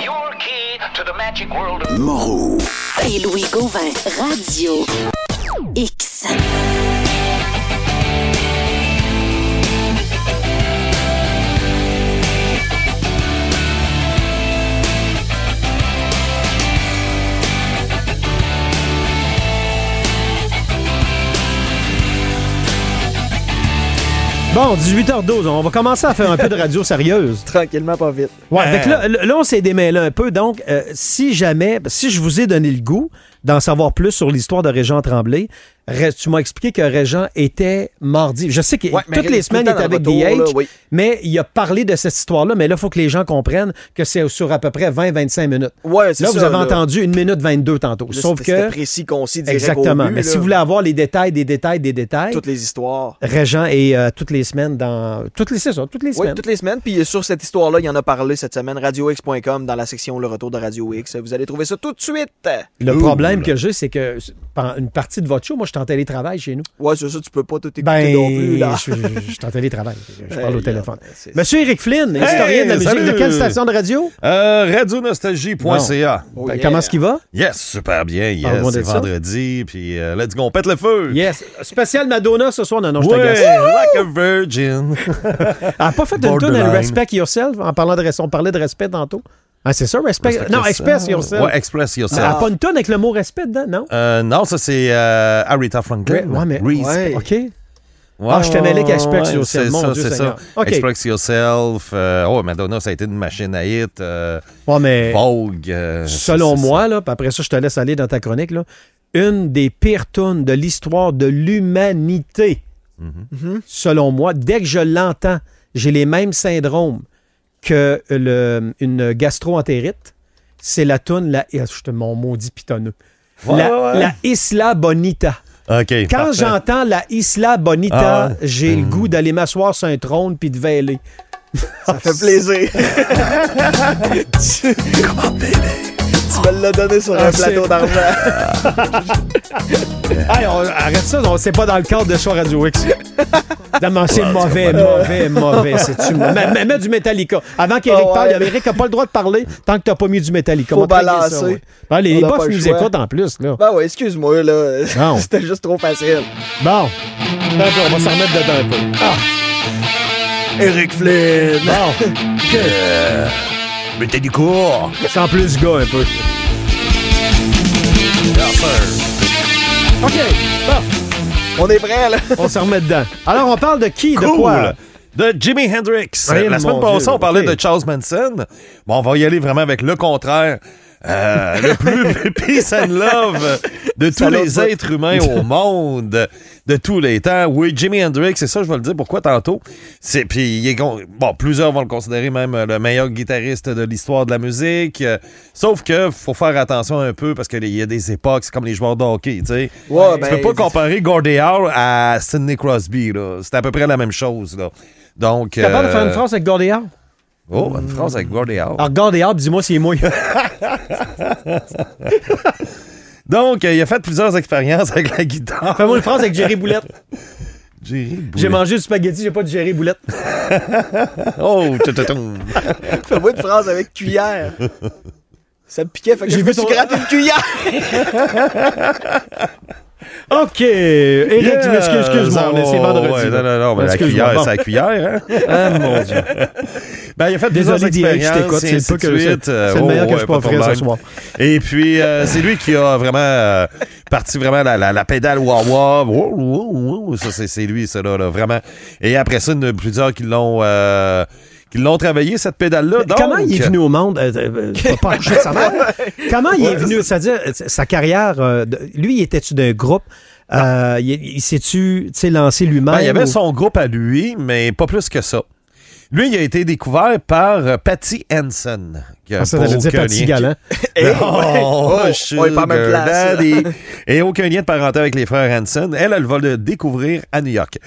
Your key to the magic world of... Moreau. Et Louis Gauvin, Radio X. Bon, 18h12, on va commencer à faire un peu de radio sérieuse. Tranquillement, pas vite. Ouais, fait que là, là, on s'est démêlé un peu. Donc, euh, si jamais, si je vous ai donné le goût d'en savoir plus sur l'histoire de Régent Tremblay, tu m'as expliqué que Régent était mardi. Je sais que Ouais, toutes les semaines, il temps avec DH, là, oui. mais il a parlé de cette histoire-là. Mais là, il faut que les gens comprennent que c'est sur à peu près 20-25 minutes. Ouais, Là, ça. vous avez là. entendu une minute 22 tantôt. Là, Sauf que. précis, concis, direct Exactement. au but, mais si vous voulez avoir les détails, des détails, des détails, Toutes les histoires. Régent est euh, toutes les semaines dans. Toutes les, ça, toutes les Oui, semaines. toutes les semaines. Puis euh, sur cette histoire-là, il y en a parlé cette semaine, radiox.com, dans la section Le Retour de Radio X. Vous allez trouver ça tout de suite. Le Ouh, problème là. que j'ai, c'est que pendant une partie de votre show, moi, je suis en télétravail chez nous. Ouais, c'est ça, tu peux pas tout écouter Ben, non plus. Là. je, je- je suis en télétravail. Je parle au téléphone. là, c'est- Monsieur Eric Flynn, historien de la musique. salut. De quelle station de radio? Euh, radionostalgie.ca. Oh, Ben, yeah. Comment est-ce qu'il va? Yes, super bien. Yes, c'est vendredi, puis euh, let's go, on pète le feu. Yes. Spécial Madonna ce soir. Non, non, je t'agace. like a virgin. Elle n'a pas fait une tune à Respect Yourself en parlant de on parlait de respect tantôt. Ah, c'est ça, Respect. Respect non. Express Yourself. Ouais, express n'a yourself. pas une tonne avec le mot respect dedans, non? Euh, non, ça c'est euh, Aretha Franklin. Ouais, mais- Respect. Ouais. OK. Ouais, Ah, je te mêlais avec Express ouais, Yourself. Mon ça, Dieu c'est Seigneur. ça. Express Yourself. euh, oh, Madonna, ça a été une machine à hit. euh, Ouais, mais. Vogue. euh, Selon moi, là, puis après ça, je te laisse aller dans ta chronique, là, une des pires tunes de l'histoire de l'humanité. Mhm. Selon moi, dès que je l'entends, j'ai les mêmes syndromes que le, une gastro-entérite. C'est la tune, la, ah, je te mon maudit pitonneux. Ouais, la, ouais, ouais. la Isla Bonita. ça. OK. Quand j'entends la Isla Bonita, Ah j'ai le Mm. goût d'aller m'asseoir sur un trône puis de veiller. Ça fait plaisir. Tu me l'as donné sur Ah, un c'est- plateau d'argent. Hey, on- arrête ça, on- c'est pas dans le cadre de Show Radio X. Non, mais c'est mauvais, mauvais, mauvais. C'est-tu mets, mets- mets du Metallica. Avant qu'Éric Ah parle, ouais. Eric n'a pas le droit de parler tant que t'as pas mis du Metallica. Faut balancer. ça, ouais. Ben, les boss nous choix. écoutent en plus. Là. Ben ouais, excuse-moi, là. Non. C'était juste trop facile. Bon. Ben, on va s'en remettre dedans un peu. Ah, Eric Flynn. bon. Mais t'es du cours? Sans plus gars un peu. OK. Bon, On est prêts, là? on s'en remet dedans. Alors, on parle de qui? De quoi? De Jimi Hendrix. Oui, la semaine passée, Dieu, on parlait de Charles Manson. Bon, on va y aller vraiment avec le contraire. Euh, le plus peace and love de tous les êtres humains au monde, de tous les temps. Oui, Jimi Hendrix, c'est ça, je vais le dire pourquoi tantôt. C'est puis il est con- bon, plusieurs vont le considérer même euh, le meilleur guitariste de l'histoire de la musique. Euh, sauf que faut faire attention un peu parce qu'il y a des époques, c'est comme les joueurs de hockey, tu sais. Ouais, Tu ben, peux pas comparer Gordie Howe à Sidney Crosby, là. C'est à peu près la même chose, là. Donc. Capable de faire une euh, phrase avec Gordie Howe? Oh, une phrase avec Howe. Alors, Howe, dis-moi s'il est mouillé. Donc, euh, il a fait plusieurs expériences avec la guitare. Fais-moi une phrase avec Jerry Boulette. Jerry Boulet. J'ai mangé du spaghetti, j'ai pas de Jerry Boulette. Oh, tchou-tchou-tchou. Fais-moi une phrase avec cuillère. Ça me piquait, fait que J'ai je vu me suis ton- gratté une cuillère. OK. Eric, Yeah, tu m'excuses, excuse-moi, c'est oh, vendredi. ouais, non, non, non, mais la cuillère, c'est la cuillère, hein? Ah, mon Dieu. Ben, il a fait Désolé, Direct, je t'écoute. et C'est ainsi le, que suite. Euh, c'est le oh, meilleur que je peux offrir ce soir. Et puis, euh, c'est lui qui a vraiment euh, parti vraiment la, la, la pédale wah-wah. Wow, wow, wow. Ça, c'est, lui, ça, là, là, vraiment. Et après ça, il y en a plusieurs qui l'ont, euh, qui l'ont travaillé, cette pédale-là. Comment il est venu au monde? Euh, euh, euh, pas de sa mère. Comment il est venu? C'est-à-dire, euh, sa carrière, euh, lui, était-tu d'un groupe? Il il s'est-tu tu sais, lancé lui-même? Ben, il y avait ou- son groupe à lui, mais pas plus que ça. Lui, il a été découvert par euh, Patty Hansen. qui a Ah, ça, t'allais dire aucun Patty lien- Galant. Eh, ouais. Oh, Oh. Et aucun lien de parenté avec les frères Hansen. Elle, elle va le découvrir à New York.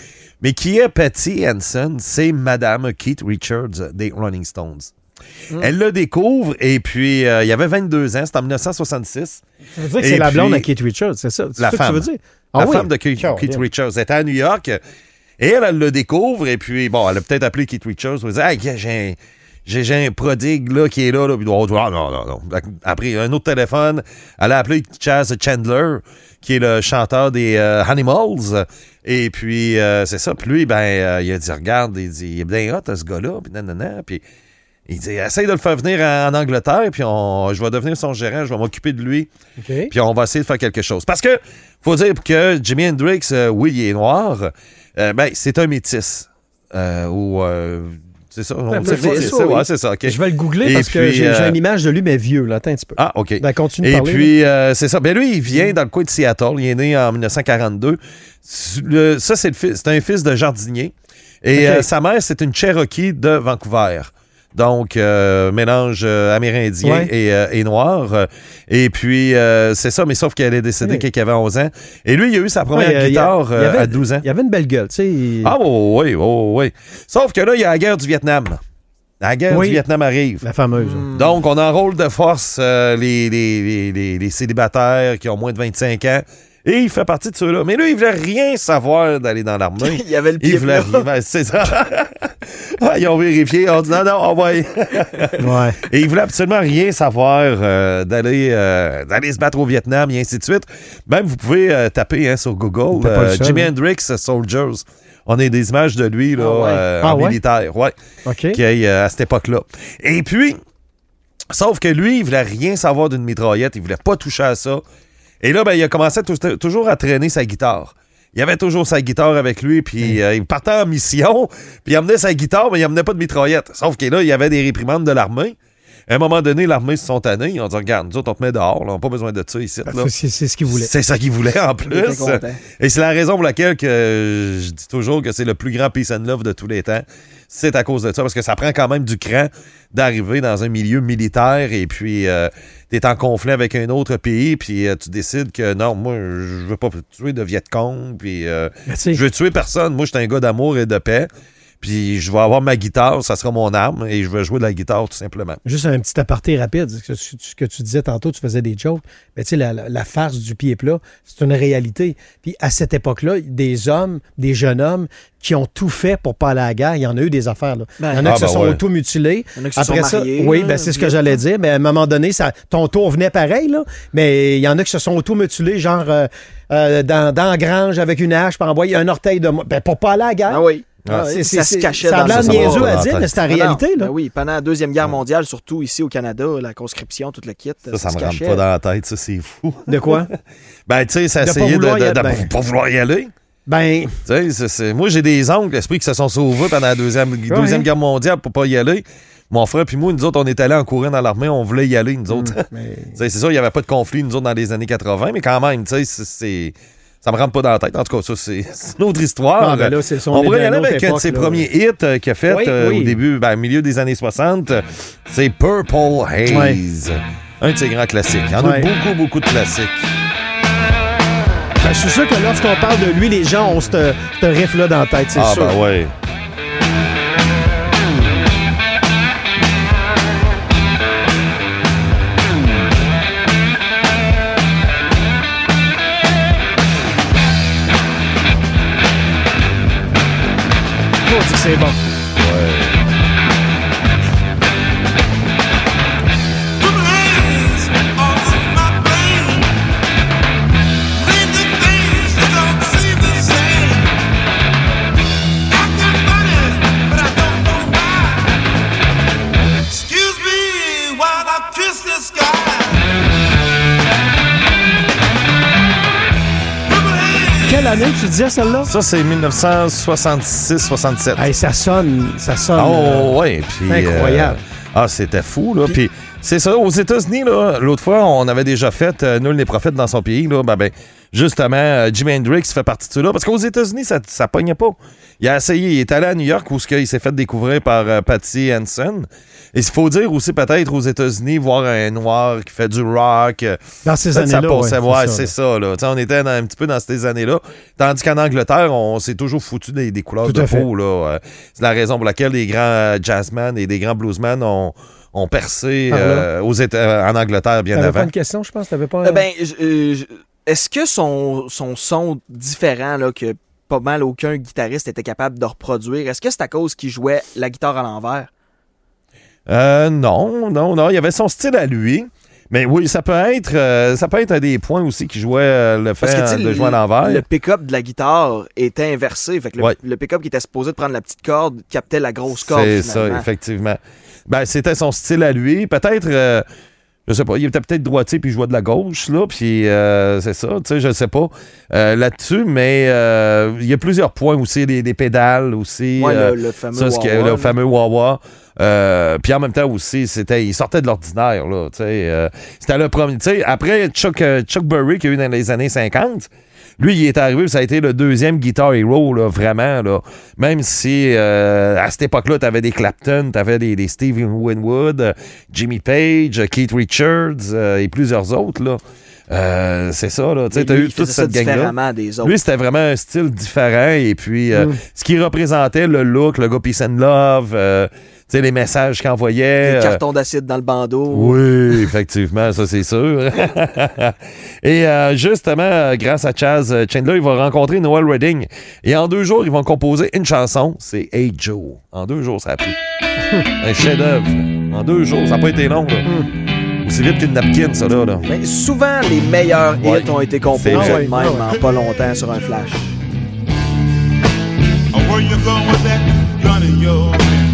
Mais qui est Patty Hansen? C'est Madame Keith Richards des Rolling Stones. Hmm. Elle le découvre et puis euh, il y avait 22 ans, c'était en 1966. Ça veut dire que c'est la blonde à Keith Richards, c'est ça? La ça que femme. tu veux dire? la Ah oui? femme de Keith, Keith. Richards. Elle était à New York et elle, elle le découvre et puis bon, elle a peut-être appelé Keith Richards pour dire gars, j'ai un, j'ai un prodigue là, qui est là, là puis oh, ah, non, non, non. Après, un autre téléphone, elle a appelé Chaz Chandler, qui est le chanteur des euh, Animals. Et puis, euh, c'est ça. Puis lui, ben, euh, il a dit, regarde, il dit, il est bien hot, ce gars-là, puis nanana, puis il dit, essaye de le faire venir en, en Angleterre, puis on, je vais devenir son gérant, je vais m'occuper de lui, OK. puis on va essayer de faire quelque chose. Parce que, faut dire que Jimi Hendrix, oui, il est noir, euh, ben, c'est un métis. Euh, ou, euh, c'est ça, on Ben, ouais, c'est ça, OK. Je vais le googler Et parce que puis, j'ai j'ai une image de lui, mais vieux. Là. Attends un petit peu. Ah, OK. Ben, continue de Et parler. puis, euh, c'est ça. Ben lui, il vient dans le coin de Seattle. Il est né en 1942. Le- ça, c'est le fils- c'est un fils de jardinier. Et Ok. euh, sa mère, c'est une Cherokee de Vancouver. Donc, euh, mélange euh, amérindien Ouais. et, euh, et noir. Et puis, euh, c'est ça, mais sauf qu'elle est décédée Oui. quand il avait 11 ans. Et lui, il a eu sa première Ouais, il y a- guitare il y avait- à 12 ans. Il avait une belle gueule, tu sais. il- Ah, oh, oui, oh, oui. Sauf que là, il y a la guerre du Vietnam. La guerre Oui. du Vietnam arrive. La fameuse. Hmm. Donc, on enrôle de force euh, les, les, les, les- les célibataires qui ont moins de 25 ans. Et il fait partie de ceux-là. Mais lui, il voulait rien savoir d'aller dans l'armée. Il y avait le Il pied voulait plat. rien. Ben, c'est ça. Ah, ils ont vérifié. Ils ont dit non, non, on va y- Ouais. Et il voulait absolument rien savoir euh, d'aller euh, d'aller se battre au Vietnam et ainsi de suite. Même, vous pouvez euh, taper hein, sur Google Jimi hein? Hendrix Soldiers. On a des images de lui là, Ah ouais. euh, Ah en ouais? militaire. Ouais OK. qui euh, à cette époque-là. Et puis, sauf que lui, il voulait rien savoir d'une mitraillette, il voulait pas toucher à ça. Et là, ben, il a commencé tou- toujours à traîner sa guitare. Il avait toujours sa guitare avec lui, puis euh, il partait en mission, puis il emmenait sa guitare, mais il emmenait pas de mitraillette. Sauf que là, il y avait des réprimandes de l'armée. À un moment donné, l'armée se sont tannés. Ils ont dit Regarde, nous autres, on te met dehors, là, on n'a pas besoin de ça ici. là. C'est c'est ce qu'il voulait. C'est ça qu'ils voulaient en plus. Et c'est la raison pour laquelle que je dis toujours que c'est le plus grand peace and love de tous les temps. C'est à cause de ça, parce que ça prend quand même du cran d'arriver dans un milieu militaire et puis euh, tu es en conflit avec un autre pays, puis euh, tu décides que non, moi, je veux pas tuer de Viet Cong, puis euh, je veux tuer personne. Moi, je suis un gars d'amour et de paix, puis je vais avoir ma guitare, ça sera mon arme, et je vais jouer de la guitare tout simplement. Juste un petit aparté rapide. Ce que tu, ce que tu disais tantôt, tu faisais des jokes. Mais tu sais, la, la- la farce du pied plat, c'est une réalité. Puis à cette époque-là, des hommes, des jeunes hommes qui ont tout fait pour pas aller à la guerre, il y en a eu des affaires. Là. Ben, il y en a Ah, qui se ben sont ouais. auto-mutilés. Il y en a qui se Après sont ça, mariés, oui, là, ben, c'est ce que j'allais dire. Mais à un moment donné, ça, ton tour venait pareil, là. Mais il y en a qui se sont auto-mutilés, genre euh, euh, dans, dans la grange avec une hache, pour envoyer un orteil de moi. Ben, pour pas aller à la guerre. Ah oui. Ah, Ah, C'est- ça c'est- se cachait ça dans ça, niaiseux à dans dire, la mais c'est la Ah non, réalité, là. ben oui, pendant la Deuxième Guerre mondiale, surtout ici au Canada, la conscription, tout le kit. Ça, ça se me rentre cachait. pas dans la tête, ça, c'est fou. De quoi? Ben, tu sais, ça essayait de, de- ben. pas vouloir y aller. Ben, Tu sais, moi, j'ai des oncles, esprit, qui se sont sauvés pendant la Deuxième, deuxième Guerre mondiale pour pas y aller. Mon frère puis moi, nous autres, on est allés en courant dans l'armée, on voulait y aller, nous autres. mais- Tu sais, c'est sûr, il n'y avait pas de conflit, nous autres, dans les années 80, mais quand même, tu sais, c'est- c'est... Ça me rentre pas dans la tête. En tout cas, ça, c'est une autre histoire. Ah, ben là, on pourrait y aller avec époque, ses là. premiers hits euh, qu'il a fait Oui, euh, au début, ben, au milieu des années 60. C'est Purple Haze. Un de ses grands classiques. Il y en a beaucoup, beaucoup de classiques. Ben, je suis sûr que lorsqu'on parle de lui, les gens ont ce ce riff-là dans la tête, c'est Ah, sûr. ben ouais. On Celle-là? Ça, c'est 1966-67. Hey, ça sonne, ça sonne. euh, Oh, ouais. Puis, incroyable. euh, ah, c'était fou, là. Puis, c'est ça, aux États-Unis, là, l'autre fois, on avait déjà fait euh, Nul n'est prophète dans son pays, là. Ben, ben, justement, euh, Jimi Hendrix fait partie de cela. Parce qu'aux États-Unis, ça, ça pognait pas. Il a essayé, il est allé à New York où ce qu'il s'est fait découvrir par euh, Patty Hansen. Et il faut dire aussi, peut-être, aux États-Unis, voir un noir qui fait du rock. euh, Dans ces ça années-là, ouais, ouais, c'est c'est ça, ça. là. On était dans- un petit peu dans ces années-là. Tandis qu'en Angleterre, on s'est toujours foutu des, des couleurs Tout de peau. là. C'est la raison pour laquelle les grands jazzmen et des grands bluesmen ont, ont percé euh, aux Éta- euh, en Angleterre bien T'avais pas avant. une question, je pense? T'avais pas... Euh, ben, est-ce que son, son son différent, là, que pas mal aucun guitariste était capable de reproduire, est-ce que c'est à cause qu'il jouait la guitare à l'envers? Euh, non, non, non. Il y avait son style à lui. Mais oui, ça peut être, euh, ça peut être un des points aussi qui jouait euh, le fait Parce que, de le- jouer à l'envers. Le pick-up de la guitare était inversé. Fait que le, Ouais. le pick-up qui était supposé de prendre la petite corde captait la grosse corde. C'est ça, effectivement. Ben, c'était son style à lui. Peut-être, euh, je sais pas, il était peut-être droitier puis il jouait de la gauche, là, puis euh, c'est ça, tu sais, je sais pas euh, là-dessus, mais euh, il y a plusieurs points aussi, les pédales aussi. Ouais, euh, le, le fameux ça, qui- le fameux Wawa. Puis en même temps aussi, c'était, il sortait de l'ordinaire, là, tu sais. c'était le premier, tu sais, après Chuck, Chuck Berry qu'il y a eu dans les années 50, lui, il est arrivé, ça a été le deuxième Guitar Hero, là, vraiment, là. Même si, euh, à cette époque-là, t'avais des Clapton, t'avais des, des Steve Winwood, euh, Jimmy Page, Keith Richards euh, et plusieurs autres, là. Euh, c'est ça, là. Tu lui, eu toute cette gang-là. différemment des autres. Lui, c'était vraiment un style différent. Et puis, euh, Mm. ce qui représentait le look, le gars Peace and Love, euh, sais, les messages qu'il envoyait. Des euh, cartons d'acide dans le bandeau. oui, effectivement, ça c'est sûr. Et euh, justement, grâce à Chaz euh, Chandler, il va rencontrer Noel Redding. Et en deux jours, ils vont composer une chanson. C'est Hey Joe. En deux jours, ça a pris. Un chef-d'œuvre. En deux jours, ça n'a pas été long. Là. Aussi vite qu'une napkin, ça là. là. Mais souvent, les meilleurs Ouais. hits ont été composés même ouais. en pas longtemps sur un flash. Oh, Where you going with that gun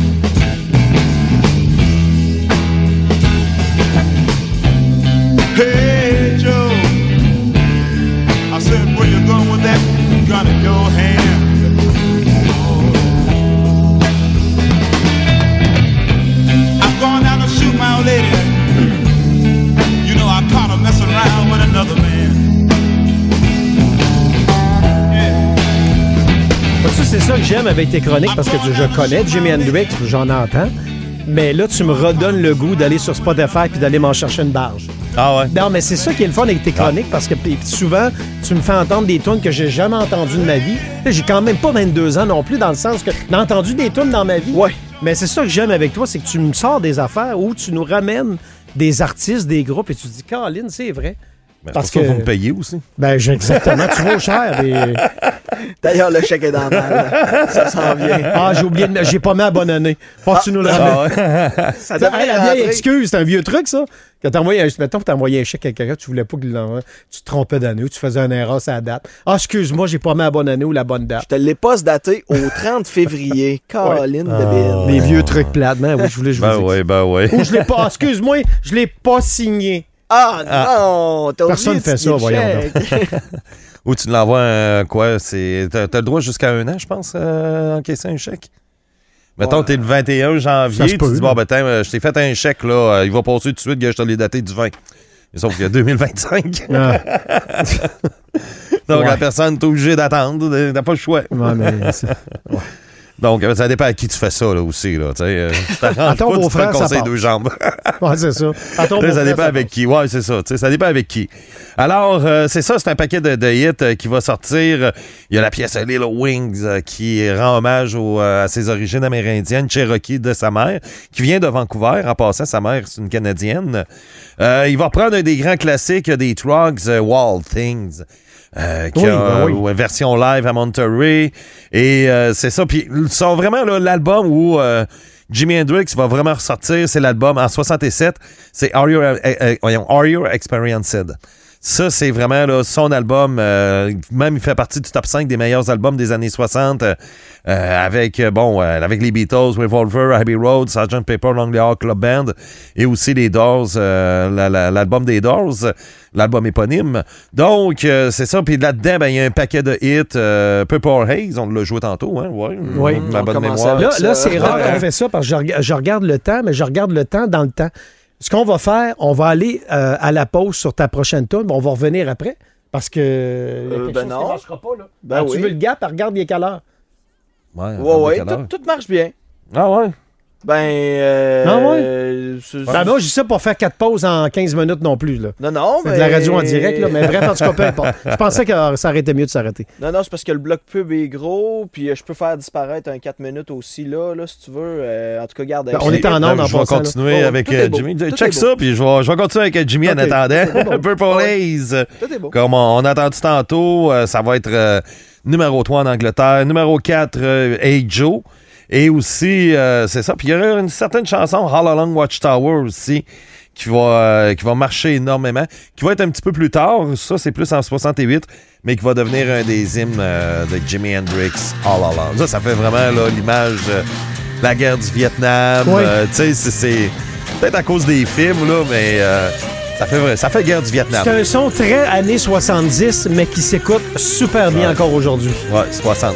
C'est ça que j'aime avec tes chroniques parce que je connais Jimi Hendrix, j'en entends. Mais là, tu me redonnes le goût d'aller sur Spotify puis d'aller m'en chercher une barge. Ah ouais? Non, mais c'est ça qui est le fun avec tes chroniques parce que souvent, tu me fais entendre des tunes que j'ai jamais entendues de ma vie. J'ai quand même pas 22 ans non plus, dans le sens que j'ai entendu des tunes dans ma vie. Ouais. Mais c'est ça que j'aime avec toi, c'est que tu me sors des affaires où tu nous ramènes des artistes, des groupes et tu dis, Caroline, c'est vrai. Ben, Parce que- faut me payer aussi. Ben, j'ai- exactement, tu vaux cher. des- D'ailleurs, le chèque est dans la malle. Ça s'en vient. Ah, j'ai oublié, de... j'ai pas mis à bonne année. Faut que tu nous le ramènes. Ça, devrait hey, la vieille excuse, c'est un vieux truc, ça. Quand t'as envoyé un, mettons que t'as envoyé un chèque à quelqu'un, tu voulais pas qu'il l'envoie, tu te trompais d'année ou tu faisais un erreur sur la date. Ah, excuse-moi, j'ai pas mis la bonne année ou la bonne date. Je te l'ai pas daté au 30 février. Caroline de Bill. Les vieux trucs plates, mais oui, je voulais je vous Ben ouais, ben ouais. Ou je l'ai pas, ah, excuse-moi, je l'ai pas signé. Ah non! T'as Personne de fait ça, voyons. Ou tu l'envoies quoi? C'est, t'as, t'as le droit jusqu'à un an, je pense, euh, encaisser un chèque. Mettons, t'es le 21 Ça janvier, tu peut, dis, bon, ben, euh, je t'ai fait un chèque, là, euh, il va passer tout de suite, gars, je te l'ai daté du 20. Mais Sauf qu'il y a 2025. Ah, Donc, Ouais. la personne est obligée d'attendre. T'as pas le choix. ouais, mais c'est- Donc, euh, ça dépend à qui tu fais ça, là, aussi, là. Euh, À ton beau-frère, ça conseil passe. deux jambes. ouais, c'est ça. À ton Là, ça dépend ça avec qui. Ouais, c'est ça. Ça dépend avec qui. Alors, euh, c'est ça, c'est un paquet de, de hits euh, qui va sortir. Il y a la pièce Little Wings qui rend hommage au, à ses origines amérindiennes, Cherokee de sa mère, qui vient de Vancouver. En passant, sa mère, c'est une Canadienne. Il va reprendre un des grands classiques des Trugs, euh, Wild Things. Euh, qui Oui, a ben oui. version live à Monterey. Et euh, c'est ça. Puis, sont vraiment l'album où euh, Jimi Hendrix va vraiment ressortir. C'est l'album en 67. C'est Are You, euh, euh, Are You Experienced? Ça, c'est vraiment là, son album. euh, même, il fait partie du top 5 des meilleurs albums des années 60. euh, euh, avec, euh, bon, euh, avec les Beatles, Revolver, Abbey Road, Sgt. Pepper, Lonely Heart Club Band et aussi les Doors, euh, la- la- l'album des Doors, l'album éponyme. Donc, euh, c'est ça. Puis là-dedans, ben, il y a un paquet de hits. Euh, Purple Haze, on l'a joué tantôt, hein? Ouais, Oui. ma On bonne mémoire. Là, là c'est rare qu'on fait ça parce que je regarde le temps, mais je regarde le temps dans le temps. Ce qu'on va faire, on va aller euh, à la pause sur ta prochaine tune, mais on va revenir après. Parce que. a quelque ben chose non. qui marchera pas, là. Ben Ah, oui. Tu veux le gap, regarde, il est quelle heure? Ouais, Ouais, ouais, tout, tout marche bien. Ah ouais? Ben, euh, Ah ouais? c'est- Ben, moi, je dis ça pour faire quatre pauses en 15 minutes non plus. Là. non, non, C'est mais... de la radio en direct, là, mais bref, en tout cas, peu importe. Je pensais que ça aurait été mieux de s'arrêter. Non, non, c'est parce que le bloc pub est gros, puis euh, je peux faire disparaître un 4 minutes aussi, là, là si tu veux. Euh, en tout cas, garde. Ben, on est en onde en je vais là. continuer Oh, avec. Jimmy. Tout Check ça, puis je vais, je vais continuer avec Jimmy en attendant. Purple. Haze. Tout est beau. Comme on, on a entendu tantôt, euh, ça va être euh, numéro 3 en Angleterre, numéro 4, euh, Hey Joe. Et aussi, euh, c'est ça. Puis il y a une certaine chanson, All Along Watchtower aussi, qui va, euh, qui va marcher énormément, qui va être un petit peu plus tard. Ça, c'est plus en 68, mais qui va devenir un des hymnes euh, de Jimi Hendrix, All Along. Ça, ça fait vraiment l'image de la guerre du Vietnam. Oui. Tu sais, c'est- peut-être à cause des films, là, mais euh, ça, fait, vrai- ça fait guerre du Vietnam. C'est un son très années 70, mais qui s'écoute super bien Ouais. encore aujourd'hui. Ouais, 60.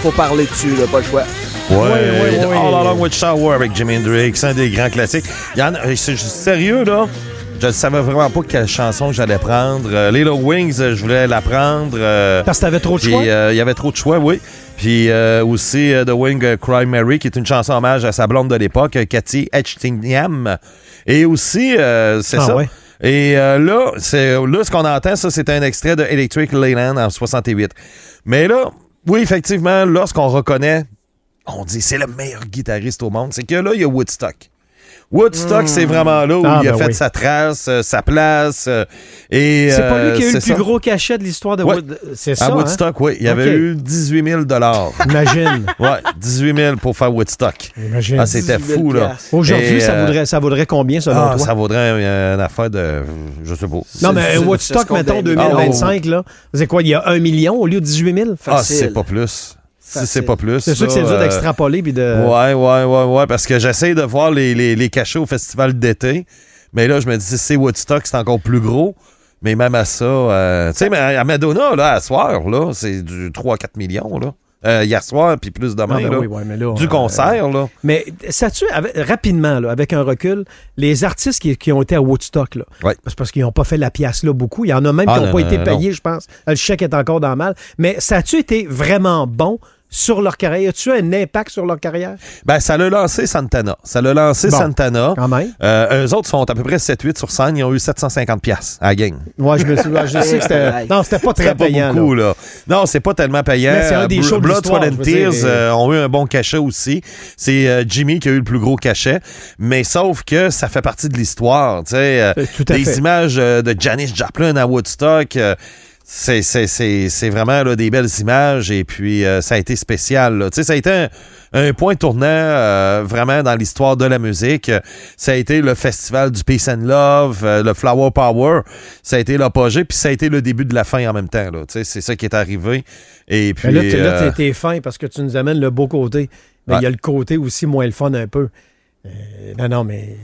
Faut parler dessus, là, pas le choix. Ouais, ouais, ouais. All Along Watchtower avec Jimi Hendrix, un des grands classiques. Il y en a, c'est- je suis sérieux, là. Je ne savais vraiment pas quelle chanson j'allais prendre. Euh, Little Wings, euh, je voulais la prendre. euh, Parce que t'avais trop de choix? euh, il y avait trop de choix, oui. Puis euh, aussi euh, The Wing Cry Mary, qui est une chanson hommage à sa blonde de l'époque, Cathy Etchingham. Et aussi, euh, c'est Ah ça. ouais. Et euh, là, c'est, là, ce qu'on entend, ça, c'est un extrait de Electric Leyland en 68. Mais là, oui, effectivement, lorsqu'on reconnaît, on dit c'est le meilleur guitariste au monde, c'est que là, il y a Woodstock. Woodstock, c'est vraiment là où Ah, il a ben fait oui. sa trace, euh, sa place. euh, et, C'est pas euh, lui qui a eu le plus ça. gros cachet de l'histoire de Ouais. Wood. C'est À ça, hein? Woodstock, oui. Il y avait eu 18 000 Imagine. Ouais, 18 000 pour faire Woodstock. Imagine. Ah, c'était 18 000 fou, là. Aujourd'hui, ça, euh, vaudrait, ça vaudrait combien, selon Ah, toi? ça vaudrait euh, une affaire de. Je sais pas. Non, mais Woodstock, mettons, gagne. 2025, là, c'est quoi, il y a un million au lieu de 18 000? Ah, c'est pas plus. Si c'est pas plus. C'est sûr que c'est dur euh, d'extrapoler puis de... Ouais, ouais, ouais, ouais, parce que j'essaie de voir les, les, les cachets au festival d'été. Mais là, je me dis, si c'est Woodstock, c'est encore plus gros. Mais même à ça, euh, tu sais, mais à Madonna, là, à soir, là, c'est du 3-4 millions, là. Euh, hier soir, puis plus demain, Ah, ben là. oui, ouais, mais là, Du euh, concert, là. Mais sais-tu, avec- rapidement, là, avec un recul, les artistes qui, qui ont été à Woodstock, là, Ouais. c'est parce qu'ils n'ont pas fait la pièce là beaucoup. Il y en a même Ah, qui n'ont non, pas non, été non, payés, je pense. Le chèque est encore dans le mal. Mais ça a-tu été vraiment bon? Sur leur carrière? As-tu un impact sur leur carrière? Ben, ça l'a lancé Santana. Ça l'a lancé Bon. Santana. Quand même. Euh, eux autres sont à peu près 7-8 sur scène. Ils ont eu 750 pièces à la gang. Moi, je me ouais, je sais que c'était. Non, c'était pas très C'était pas payant. beaucoup, là. là. Non, c'est pas tellement payant. Mais c'est un des shows Blood, Sweat and dire, Tears euh, ont eu un bon cachet aussi. C'est euh, Jimmy qui a eu le plus gros cachet. Mais sauf que ça fait partie de l'histoire. tu sais, euh, tout à des fait. images euh, de Janis Joplin à Woodstock. C'est, c'est, c'est, c'est vraiment là, des belles images et puis euh, ça a été spécial. là. Tu sais, Ça a été un, un point tournant euh, vraiment dans l'histoire de la musique. Ça a été le festival du Peace and Love, euh, le Flower Power. Ça a été l'apogée, puis ça a été le début de la fin en même temps. là. Tu sais, C'est ça qui est arrivé. Et puis, Mais là, t'es- t'es fin parce que tu nous amènes le beau côté. Mais il Ouais. y a le côté aussi moins le fun un peu. Non, non, mais.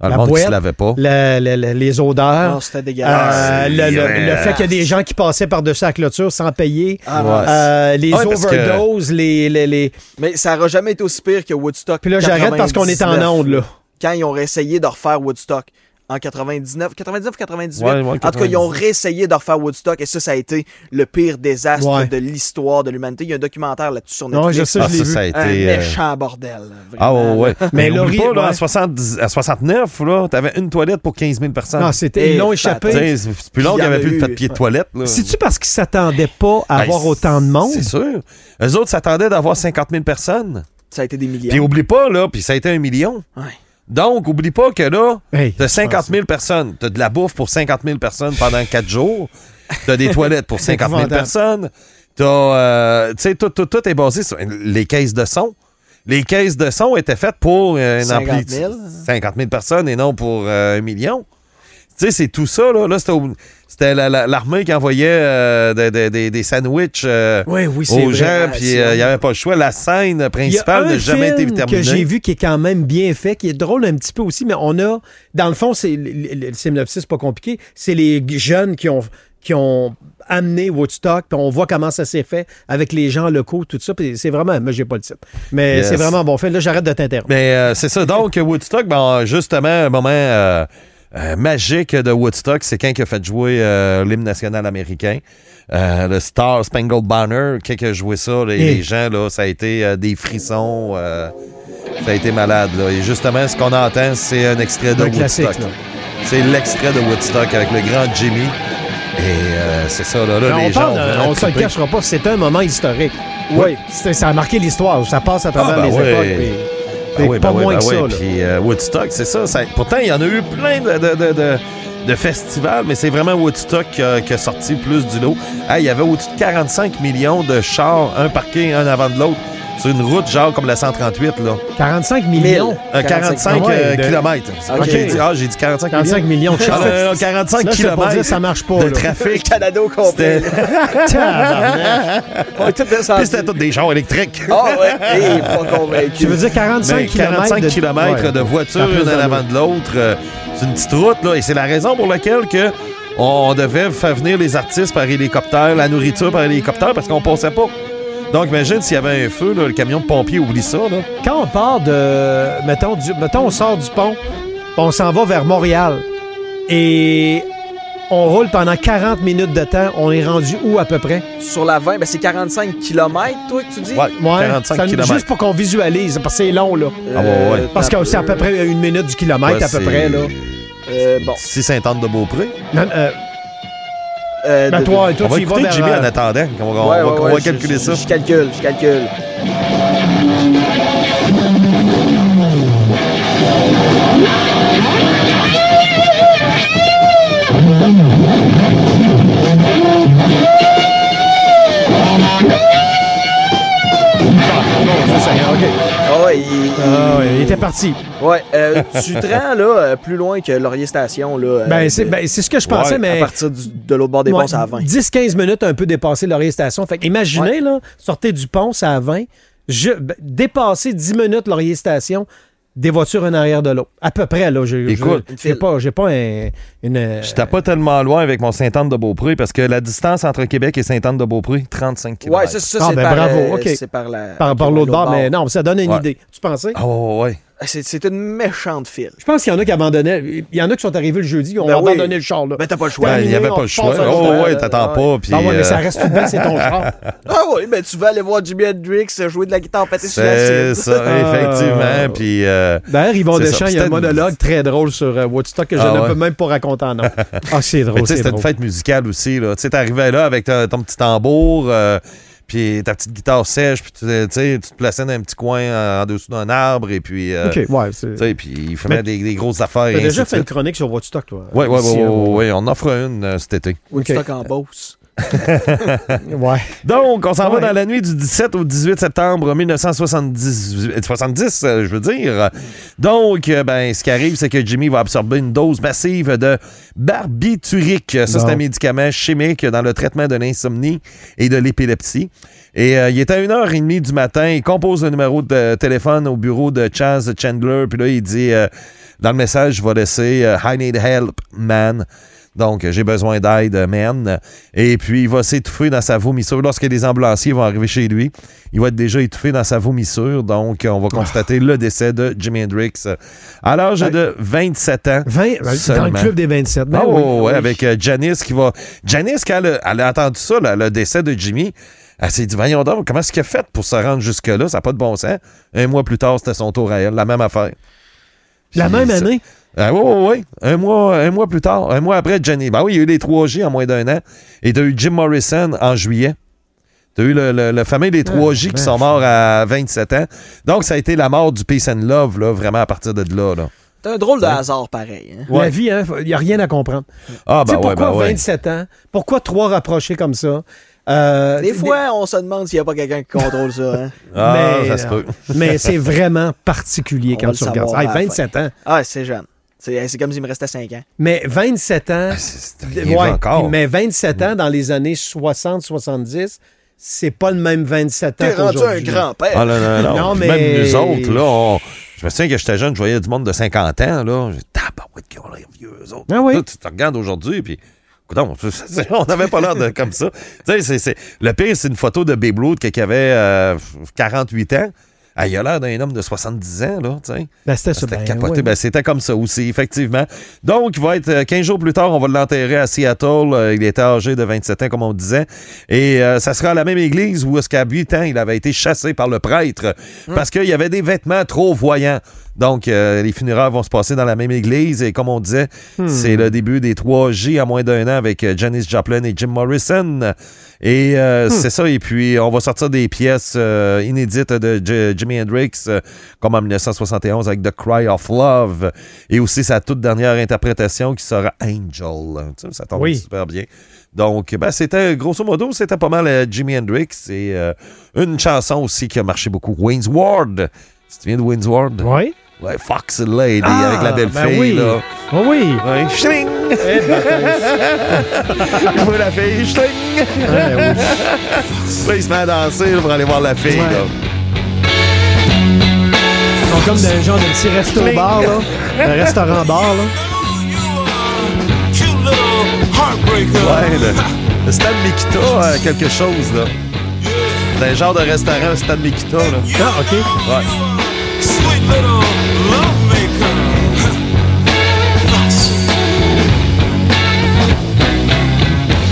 Ah, le la monde qui boîte, se lavait pas. les odeurs. Non, c'était dégueulasse. Euh, le, le- Ouais. le fait qu'il y a des gens qui passaient par-dessus la clôture sans payer. Ah, Ouais. Euh, les Ouais, que- overdoses, les, les, les- Mais ça n'aura jamais été aussi pire que Woodstock. Puis là, j'arrête parce qu'on est en 99, onde, là. Quand ils ont réessayé de refaire Woodstock en 99, 99 98. Ouais, ouais, en tout cas, 99. ils ont réessayé de refaire Woodstock et ça, ça a été le pire désastre Ouais. de l'histoire de l'humanité. Il y a un documentaire là-dessus sur Non, Netflix. je sais, Ah, je ça, vu. ça a été. un euh, méchant bordel. Ah ouais, ouais. Mais Mais Laurie, pas, là, ouais. à, 70 à 69, là, t'avais une toilette pour 15 000 personnes. Non, c'était, Et ils l'ont échappé. C'est plus long qu'il n'y avait plus de papier de toilette. là. C'est-tu parce qu'ils s'attendaient pas à Ben, avoir autant de monde? C'est sûr. Eux autres s'attendaient d'avoir 50 000 personnes. Ça a été des millions. Puis oublie pas, là, puis ça a été un million. Ouais. Donc, oublie pas que là, Hey, t'as 50 000 personnes. T'as de la bouffe pour 50 000 personnes pendant 4 jours. T'as des toilettes pour 50 000 Épouvantable. personnes. T'as, euh, tu sais, tout, tout, tout est basé sur les caisses de son. Les caisses de son étaient faites pour euh, un 50 ampli- 000. 50 000 personnes et non pour euh, un million. Tu sais, c'est tout ça, là. Là, c'était, l'armée qui envoyait euh, des, des- des- des sandwichs euh, Oui, oui, c'est aux gens, Ouais, puis euh, il n'y vrai. avait pas le choix. La scène principale n'a jamais été terminée. que j'ai vu qui est quand même bien fait, qui est drôle un petit peu aussi, mais on a, dans le fond, c'est le, synopsis pas compliqué, c'est les jeunes qui ont qui ont amené Woodstock, puis on voit comment ça s'est fait avec les gens locaux, tout ça. Puis c'est vraiment, moi, j'ai pas le titre. Mais Yes. c'est vraiment bon fait. Là, j'arrête de t'interrompre. Mais euh, c'est ça. Donc, Woodstock, ben, justement, un moment euh, euh, magique de Woodstock, c'est quand il a fait jouer euh, l'hymne national américain. Euh, le Star Spangled Banner, quand il a joué ça, les gens, là, ça a été euh, des frissons. ça a été malade. Là. Et justement, ce qu'on entend, c'est un extrait de Un Woodstock. C'est l'extrait de Woodstock avec le grand Jimmy. Et c'est ça, là, là Mais les on gens on se le cachera pas, c'est un moment historique. Oui. Ça a marqué l'histoire, ça passe à travers Ah, ben les époques. Ah oui, pas ben oui, moins ben que oui. ça. Puis euh, Woodstock, c'est ça, ça- Pourtant, il y en a eu plein de, de, de, de- de festivals, mais c'est vraiment Woodstock qui a, qui a sorti plus du lot. Il y avait au-dessus de 45 millions de chars, un parqué, un avant de l'autre, sur une route genre comme la 138, là. 45 millions? Un 45 Ah ouais, euh, de- kilomètres. Ok. J'ai dit, ah, j'ai dit 45, 45 millions de Ah, chars. non, non, non, 45 Là, je peux pas kilomètres dire, ça marche pas. de là. trafic. Canada au complet. C'était- Tabarnak. On est tous descendus. Puis c'était tous des chars électriques. Ah ouais, hey, pas convaincu. tu veux dire 45 Ben, km 45 de, km Ouais. de voitures, Ça a plus une en d'allure. avant de l'autre. euh, c'est une petite route, là. Et c'est la raison pour laquelle que on devait faire venir les artistes par hélicoptère, la nourriture par hélicoptère, parce qu'on passait pas. Donc, imagine s'il y avait un feu, là, le camion de pompiers oublie ça, là. Quand on part de. Mettons, du- mettons, on sort du pont, on s'en va vers Montréal. Et on roule pendant 40 minutes de temps. On est rendu où à peu près? Sur la 20, ben c'est 45 km, toi, que tu dis? Ouais, 45 ça- km. Juste pour qu'on visualise, parce que c'est long, là. Ah ouais, ouais. Parce que c'est à peu près une minute du kilomètre, à peu près, là. Euh, bon. Si Sainte-Anne-de-Beaupré. Non, euh, Euh, ben de- toi, On toi va tu vas. Jimmy en attendant. On va, on Ouais, va- ouais, on ouais, va je- calculer je- ça. Je calcule, je calcule. Parti. ouais euh, tu te rends là, euh, plus loin que Laurier Station. Là, euh, Ben, c'est de- ben, c'est ce que je pensais, Ouais, mais... À partir du- de l'autre bord des Ouais, ponts, c'est à 20. 10-15 minutes un peu dépassé Laurier Station. Fait que imaginez, là, sortez du pont, c'est à 20. Je, ben, dépasser 10 minutes Laurier Station, des voitures une arrière de l'autre. À peu près, là. Je, Écoute, j'ai pas, j'ai pas un- une. J'étais pas tellement loin avec mon Sainte-Anne-de-Beaupré parce que la distance entre Québec et Sainte-Anne-de-Beaupré, 35 km. Ouais, ça, ça Ah, c'est ben, par, bravo, euh, ok. c'est par la. par, par ok, l'autre bord, mais non, ça donne une Ouais. idée. Tu pensais? Ah ouais, ouais. C'est c'est une méchante file. Je pense qu'il y en a qui abandonnaient. Il y en a qui sont arrivés le jeudi, ont Ben oui. abandonné le char, là. Ben, t'as pas le choix. Ben, il n'y avait on pas le choix. Oh, ouais, t'attends pas. Puis, Ah ouais, mais euh, ça reste tout de même, c'est ton char. Ah oui, ben tu vas aller voir Jimi Hendrix jouer de la guitare pétée sur la C'est ça, Ah. effectivement. Puis, euh, D'ailleurs, Yvon. Deschamps, il y a un monologue très drôle sur euh, Woodstock que je Ah ne ouais. peux même pas raconter en nom. Ah, c'est mais drôle, tu sais, c'est c'était une fête musicale aussi. là. Tu sais, t'arrivais là avec ta- ton petit tambour, euh, puis ta petite guitare sèche, puis tu tu sais, tu te plaçais dans un petit coin en, en dessous d'un arbre, et puis, euh, OK, ouais. tu sais, puis il faisait Mais des, des grosses affaires. T'as et déjà fait une chronique sur Woodstock, toi? Hein, ouais, ouais, on en fera une euh, cet été. Woodstock en Beauce. Ouais. Donc, on s'en Ouais. va dans la nuit du 17 au 18 septembre 1970, euh, 70, je veux dire. Donc, euh, ben, ce qui arrive, c'est que Jimmy va absorber une dose massive de barbiturique. Ça, c'est un médicament chimique dans le traitement de l'insomnie et de l'épilepsie. Et euh, il est à 1h30 du matin. Il compose le numéro de téléphone au bureau de Chaz Chandler. Puis là, il dit euh, dans le message, je vais laisser euh, I need help, man. Donc, j'ai besoin d'aide, euh, man. Et puis, il va s'étouffer dans sa vomissure. Lorsque les ambulanciers vont arriver chez lui, il va être déjà étouffé dans sa vomissure. Donc, on va constater le décès de Jimi Hendrix à l'âge de 27 ans. 20, ben, dans le club des 27. Ben Ah oui, ouais, ouais, oui. avec euh, Janice qui va. Janice, quand elle a, elle a entendu ça, là, le décès de Jimmy, elle s'est dit Voyons donc, comment est-ce qu'elle a fait pour se rendre jusque-là? Ça n'a pas de bon sens. Un mois plus tard, c'était son tour à elle, la même affaire. La même ça- année? Ah oui, oui, oui. Un mois, un mois plus tard, un mois après Jenny. Ben oui, il y a eu les 3G en moins d'un an. Et tu as eu Jim Morrison en juillet. Tu as eu le, le- le fameux des 3G qui ben, sont morts à 27 ans. Donc, ça a été la mort du Peace and Love, là, vraiment à partir de là. là. C'est un drôle de hasard pareil. Hein? Ouais. La vie, il n'y a rien à comprendre. Ah, tu ben pourquoi ben ouais. 27 ans? Pourquoi trois rapprochés comme ça? Euh, Des fois, on se demande s'il n'y a pas quelqu'un qui contrôle ça. Hein? Ah, mais, ça se peut. mais c'est vraiment particulier On quand tu regardes ça. la 27 ans. Ah, c'est jeune. C'est comme s'il me restait 5 ans. Mais 27 ans. Ah, ouais, encore. Mais 27 ans dans les années 60-70, c'est pas le même 27 ans T'es rendu un grand-père. Ah, non, non, non. Non, mais- Même nous autres, là, on- je me souviens que j'étais jeune, je voyais du monde de 50 ans, là. J'ai dit, tabarouette, qui ont l'air vieux, eux autres. Ah oui. Là, tu te regardes aujourd'hui, puis Non, on n'avait pas l'air de comme ça. Tu sais, c'est- c'est- le pire, c'est une photo de Babe Ruth qui qui avait euh, 48 ans. Ah, il a l'air d'un homme de 70 ans, là, tu sais. Ben, c'était ça. C'était ben, capoté. ouais. Ben, c'était comme ça aussi, effectivement. Donc, il va être euh, 15 jours plus tard, on va l'enterrer à Seattle. Euh, il était âgé de 27 ans, comme on disait. Et euh, ça sera à la même église où, est-ce qu'à 8 ans, il avait été chassé par le prêtre parce qu'il y avait des vêtements trop voyants. Donc, euh, les funérailles vont se passer dans la même église. Et comme on disait, c'est le début des 3J à moins d'un an avec euh, Janis Joplin et Jim Morrison. Et euh, c'est ça. Et puis, on va sortir des pièces euh, inédites de J- Jimi Hendrix, comme en 1971 avec The Cry of Love. Et aussi sa toute dernière interprétation qui sera Angel. Tu sais, ça tombe Oui. super bien. Donc, ben, c'était, grosso modo, c'était pas mal Jimi Hendrix. Et une chanson aussi qui a marché beaucoup, Wayne's Ward. Tu te souviens de Wayne's Ward? Oui. Ouais, Fox Lady Ah, avec la belle ben fille, oui. là. Oh oui. Ouais, schling! Je vois la fille, schling! Ouais, oui. Là, il se met à danser là, pour aller voir la fille, Ouais. là. Ils sont comme dans un genre de petit resto-bar, là. Un restaurant-bar, là. Ouais, le, le Stade Mikita a quelque chose, là. C'est un genre de restaurant, le Stade Mikita, là. Ah, OK. Ouais. Sweet little lovemaker.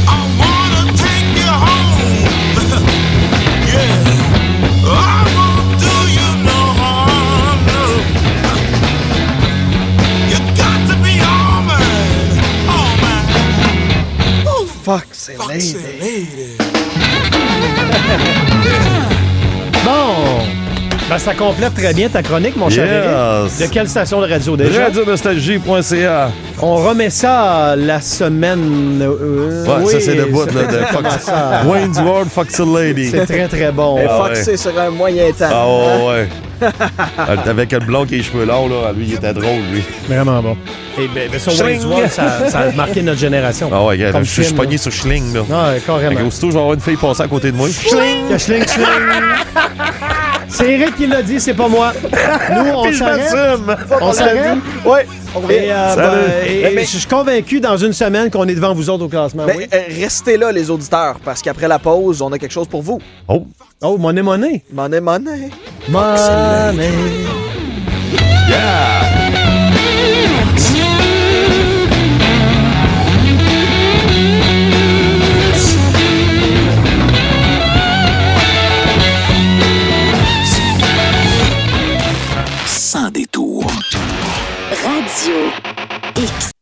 I wanna take you home. yeah. I won't do you no harm. No. You got to be all mine. All mine. Oh, Fuck, c'est Foxy laid. lady. Ben, ça complète très bien ta chronique, mon cher Yes. De quelle station de radio déjà? RadioNostalgie.ca. On remet ça la semaine. euh, Ouais, oui, ça, c'est le bout là, de Fox. Wayne's World, Foxy Lady. C'est très, très bon. Mais Ah ouais. sur un moyen temps. Ah ouais, ouais. Avec le blond qui a les cheveux longs, là, lui, il était drôle, lui. Vraiment bon. Et ben, ben, sur. Wayne's World, ça, ça a marqué notre génération. Ah ouais, regarde, je suis pogné sur Schling, là. Ah, ouais, carrément. aussitôt, je vais avoir une fille passer à côté de moi. Schling! Schling, schling. C'est Eric qui l'a dit, c'est pas moi. Nous, on Puis je s'arrête. m'assume. On s'arrête. Et, euh, ben, et- Mais- mais- je suis convaincu dans une semaine qu'on est devant vous autres au classement. Ben, oui. euh, restez là, les auditeurs, parce qu'après la pause, on a quelque chose pour vous. Oh, Oh, monnaie, monnaie. Money, money. Monnaie. yeah! Radio X.